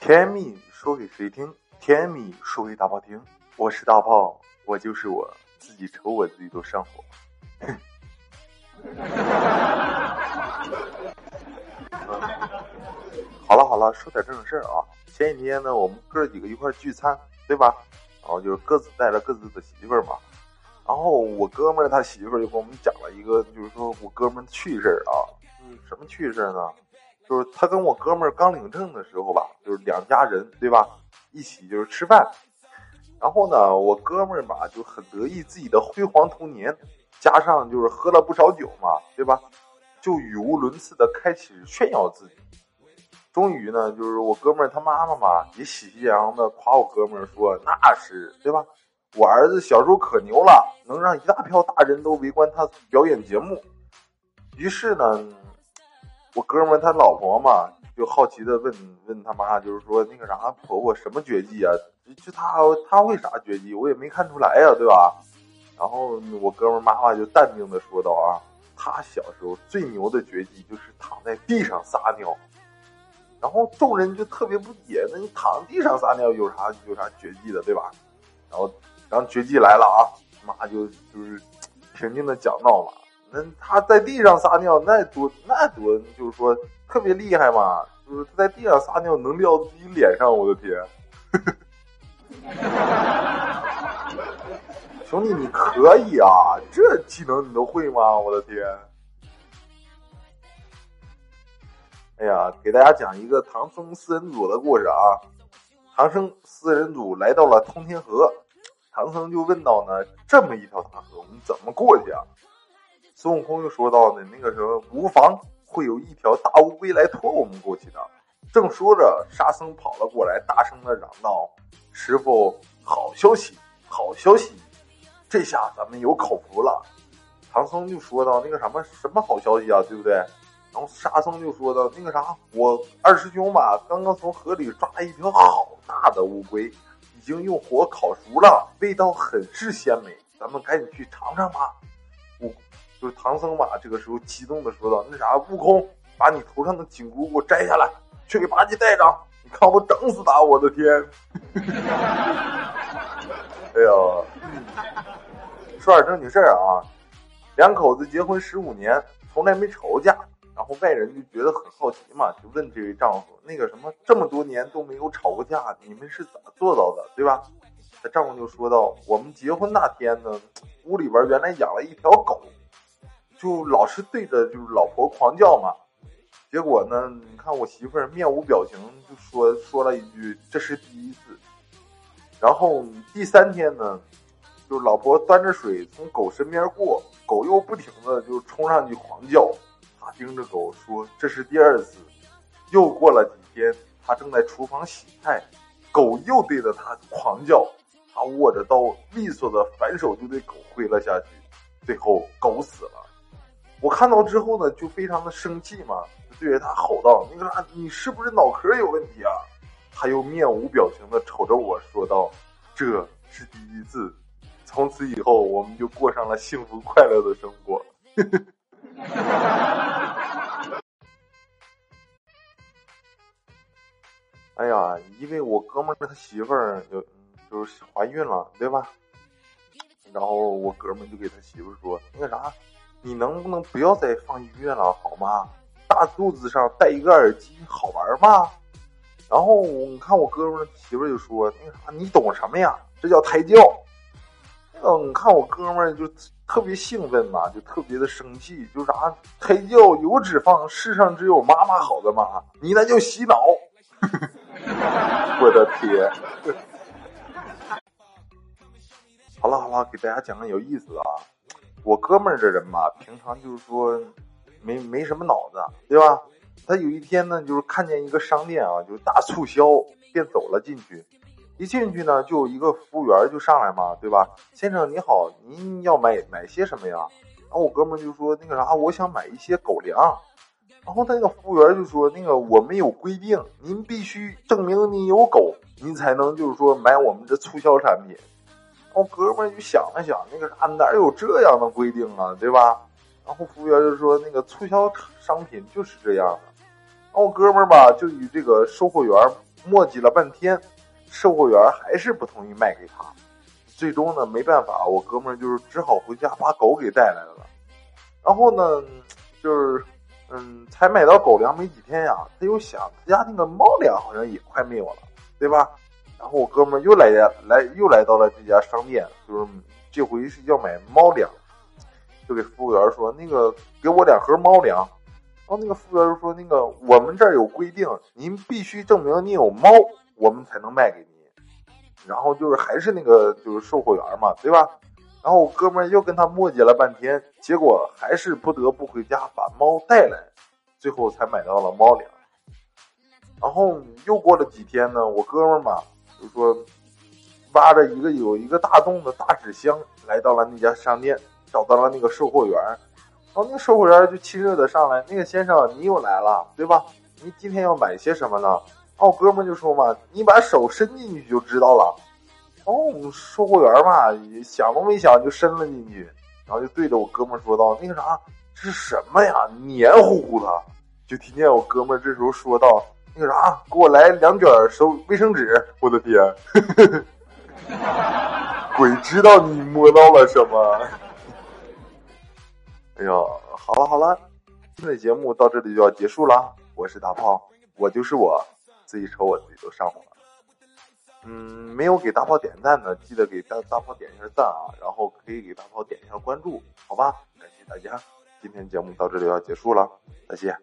甜蜜说给谁听？甜蜜说给大炮听。我是大炮，我就是我自己，瞅我自己都上火。好了好了，说点正事儿啊。前几天呢，我们哥几个一块聚餐，对吧？然后就是各自带着各自的媳妇儿嘛。然后我哥们儿他媳妇儿就跟我们讲了一个，就是说我哥们儿趣事儿啊。嗯，什么趣事儿呢？就是他跟我哥们儿刚领证的时候吧，就是两家人对吧，一起就是吃饭。然后呢，我哥们儿吧就很得意自己的辉煌童年，加上就是喝了不少酒嘛，对吧？就语无伦次的开始炫耀自己。终于呢，就是我哥们儿他妈妈嘛，也喜气洋洋的夸我哥们儿说：“那是对吧？我儿子小时候可牛了，能让一大票大人都围观他表演节目。”于是呢。我哥们他老婆嘛，就好奇的问问他妈，就是说那个啥婆婆什么绝技啊？就他他会啥绝技？我也没看出来呀，对吧？然后我哥们妈妈就淡定的说道啊，他小时候最牛的绝技就是躺在地上撒尿。然后众人就特别不解，那你躺地上撒尿有啥有啥绝技的，对吧？然后然后绝技来了啊，妈就就是平静的讲道嘛。那他在地上撒尿，那多那多，就是说特别厉害嘛。就是他在地上撒尿能撂自己脸上，我的天！兄弟，你可以啊，这技能你都会吗？我的天！哎呀，给大家讲一个唐僧四人组的故事啊。唐僧四人组来到了通天河，唐僧就问道呢：“这么一条大河，我们怎么过去啊？”孙悟空又说到呢，那个什么无妨，会有一条大乌龟来拖我们过去的。正说着，沙僧跑了过来，大声的嚷道：“师傅，好消息，好消息！这下咱们有口福了。”唐僧就说到：“那个什么什么好消息啊，对不对？”然后沙僧就说到：“那个啥，我二师兄吧，刚刚从河里抓了一条好大的乌龟，已经用火烤熟了，味道很是鲜美，咱们赶紧去尝尝吧。”就是唐僧嘛，这个时候激动的说道：“那啥，悟空，把你头上的紧箍给我摘下来，去给八戒戴上。你看我整死他！我的天！哎呀，说点正经事儿啊，两口子结婚十五年，从来没吵过架。然后外人就觉得很好奇嘛，就问这位丈夫：那个什么，这么多年都没有吵过架，你们是咋做到的？对吧？他丈夫就说道：我们结婚那天呢，屋里边原来养了一条狗。”就老是对着就是老婆狂叫嘛，结果呢，你看我媳妇儿面无表情，就说说了一句：“这是第一次。”然后第三天呢，就老婆端着水从狗身边过，狗又不停的就冲上去狂叫，他盯着狗说：“这是第二次。”又过了几天，他正在厨房洗菜，狗又对着他狂叫，他握着刀，利索的反手就对狗挥了下去，最后狗死了。我看到之后呢，就非常的生气嘛，就对着他吼道：“那个啥，你是不是脑壳有问题啊？”他又面无表情的瞅着我说道：“这是第一次，从此以后我们就过上了幸福快乐的生活。”哎呀，因为我哥们儿他媳妇儿有就是怀孕了，对吧？然后我哥们儿就给他媳妇说：“那个啥。”你能不能不要再放音乐了，好吗？大肚子上戴一个耳机好玩吗？然后你看我哥们媳妇就说：“那啥，你懂什么呀？这叫胎教。”嗯看我哥们就特别兴奋嘛，就特别的生气，就啥胎教有脂肪，世上只有妈妈好的嘛，你那叫洗脑。我的天！好了好了，给大家讲个有意思的啊。我哥们儿这人吧，平常就是说没没什么脑子，对吧？他有一天呢，就是看见一个商店啊，就是大促销，便走了进去。一进去呢，就有一个服务员就上来嘛，对吧？先生你好，您要买买些什么呀？然后我哥们儿就说那个啥，我想买一些狗粮。然后那个服务员就说那个我们有规定，您必须证明你有狗，您才能就是说买我们的促销产品。我哥们就想了想，那个啥哪有这样的规定啊，对吧？然后服务员就说，那个促销商品就是这样的。然后哥们儿吧就与这个售货员磨叽了半天，售货员还是不同意卖给他。最终呢，没办法，我哥们儿就是只好回家把狗给带来了。然后呢，就是嗯，才买到狗粮没几天呀，他又想他家那个猫粮好像也快没有了，对吧？然后我哥们儿又来来又来到了这家商店，就是这回是要买猫粮，就给服务员说：“那个给我两盒猫粮。”然后那个服务员就说：“那个我们这儿有规定，您必须证明你有猫，我们才能卖给您。”然后就是还是那个就是售货员嘛，对吧？然后我哥们儿又跟他磨叽了半天，结果还是不得不回家把猫带来，最后才买到了猫粮。然后又过了几天呢，我哥们儿嘛。就说挖着一个有一个大洞的大纸箱，来到了那家商店，找到了那个售货员，然后那个售货员就亲热的上来，那个先生你又来了，对吧？你今天要买些什么呢？哦，哥们就说嘛，你把手伸进去就知道了。哦，售货员嘛，想都没想就伸了进去，然后就对着我哥们说道：“那个啥，这是什么呀？黏糊糊的。”就听见我哥们这时候说道。那个啥，给我来两卷手卫生纸！我的天，鬼知道你摸到了什么？哎呀，好了好了，今天的节目到这里就要结束了。我是大炮，我就是我，自己瞅我自己都上火了。嗯，没有给大炮点赞的，记得给大大炮点一下赞啊，然后可以给大炮点一下关注，好吧？感谢大家，今天节目到这里要结束了，再见。